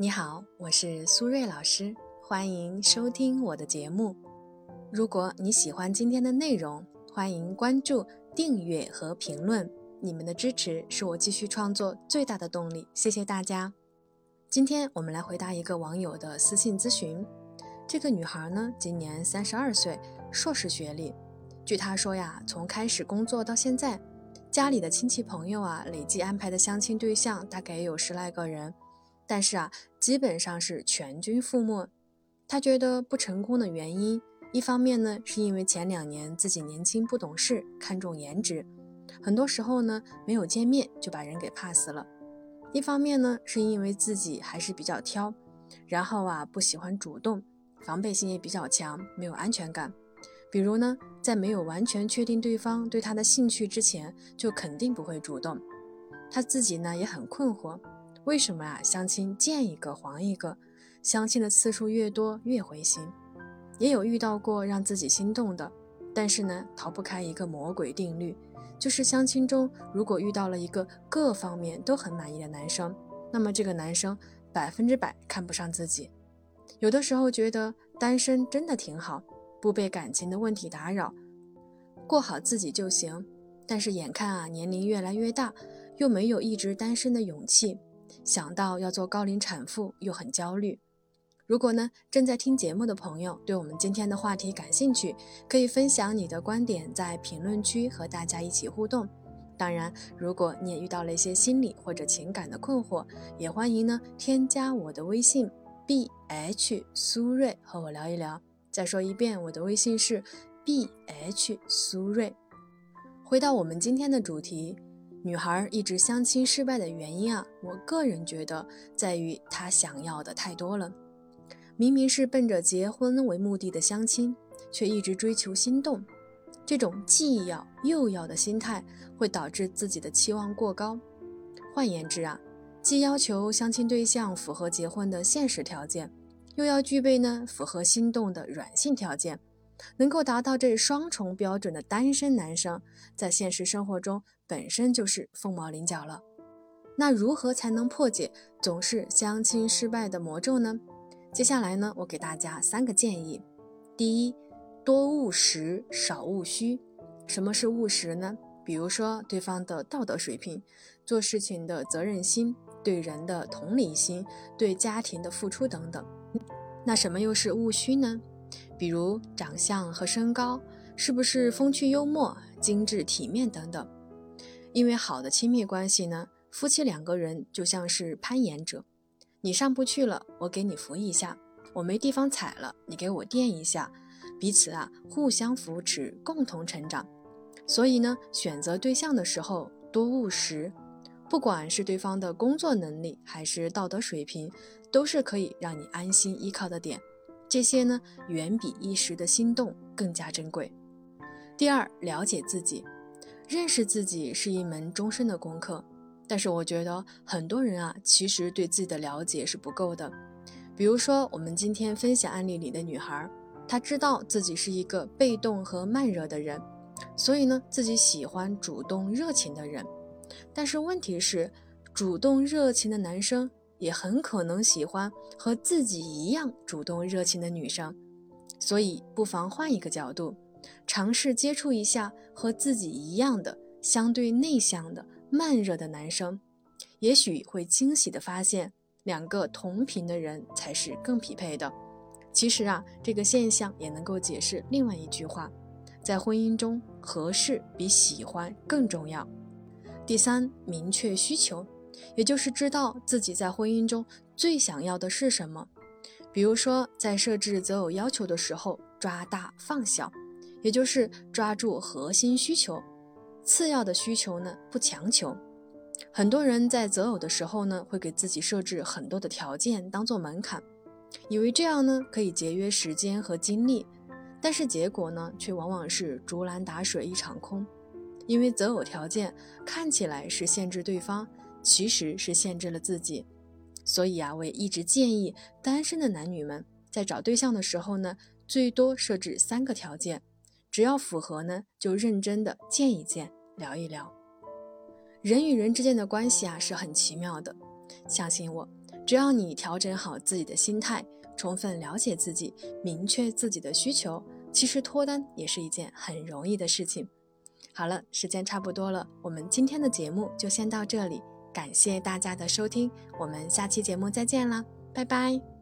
你好，我是苏瑞老师，欢迎收听我的节目。如果你喜欢今天的内容，欢迎关注、订阅和评论。你们的支持是我继续创作最大的动力，谢谢大家。今天我们来回答一个网友的私信咨询。这个女孩呢，今年三十二岁，硕士学历。据她说呀，从开始工作到现在，家里的亲戚朋友啊，累计安排的相亲对象大概有十来个人。但是啊，基本上是全军覆没。他觉得不成功的原因，一方面呢，是因为前两年自己年轻不懂事，看重颜值，很多时候呢，没有见面就把人给 pass 了；一方面呢，是因为自己还是比较挑，然后啊，不喜欢主动，防备心也比较强，没有安全感。比如呢，在没有完全确定对方对他的兴趣之前，就肯定不会主动。他自己呢，也很困惑。为什么啊？相亲见一个黄一个，相亲的次数越多越灰心。也有遇到过让自己心动的，但是呢，逃不开一个魔鬼定律，就是相亲中如果遇到了一个各方面都很满意的男生，那么这个男生百分之百看不上自己。有的时候觉得单身真的挺好，不被感情的问题打扰，过好自己就行。但是眼看啊年龄越来越大，又没有一直单身的勇气。想到要做高龄产妇，又很焦虑。如果呢，正在听节目的朋友对我们今天的话题感兴趣，可以分享你的观点，在评论区和大家一起互动。当然，如果你也遇到了一些心理或者情感的困惑，也欢迎呢添加我的微信 b h 苏瑞和我聊一聊。再说一遍，我的微信是 b h 苏瑞。回到我们今天的主题。女孩一直相亲失败的原因啊，我个人觉得在于她想要的太多了。明明是奔着结婚为目的的相亲，却一直追求心动，这种既要又要的心态会导致自己的期望过高。换言之啊，既要求相亲对象符合结婚的现实条件，又要具备呢符合心动的软性条件。能够达到这双重标准的单身男生，在现实生活中本身就是凤毛麟角了。那如何才能破解总是相亲失败的魔咒呢？接下来呢，我给大家三个建议：第一，多务实，少务虚。什么是务实呢？比如说对方的道德水平、做事情的责任心、对人的同理心、对家庭的付出等等。那什么又是务虚呢？比如长相和身高，是不是风趣幽默、精致体面等等？因为好的亲密关系呢，夫妻两个人就像是攀岩者，你上不去了，我给你扶一下；我没地方踩了，你给我垫一下，彼此啊互相扶持，共同成长。所以呢，选择对象的时候多务实，不管是对方的工作能力还是道德水平，都是可以让你安心依靠的点。这些呢，远比一时的心动更加珍贵。第二，了解自己，认识自己是一门终身的功课。但是我觉得很多人啊，其实对自己的了解是不够的。比如说，我们今天分享案例里的女孩，她知道自己是一个被动和慢热的人，所以呢，自己喜欢主动热情的人。但是问题是，主动热情的男生。也很可能喜欢和自己一样主动热情的女生，所以不妨换一个角度，尝试接触一下和自己一样的相对内向的慢热的男生，也许会惊喜的发现，两个同频的人才是更匹配的。其实啊，这个现象也能够解释另外一句话：在婚姻中，合适比喜欢更重要。第三，明确需求。也就是知道自己在婚姻中最想要的是什么，比如说在设置择偶要求的时候，抓大放小，也就是抓住核心需求，次要的需求呢不强求。很多人在择偶的时候呢，会给自己设置很多的条件当做门槛，以为这样呢可以节约时间和精力，但是结果呢却往往是竹篮打水一场空，因为择偶条件看起来是限制对方。其实是限制了自己。所以啊我也一直建议单身的男女们在找对象的时候呢最多设置三个条件只要符合呢就认真的见一见聊一聊。人与人之间的关系啊是很奇妙的相信我只要你调整好自己的心态充分了解自己明确自己的需求其实脱单也是一件很容易的事情。好了时间差不多了我们今天的节目就先到这里感谢大家的收听，我们下期节目再见了，拜拜。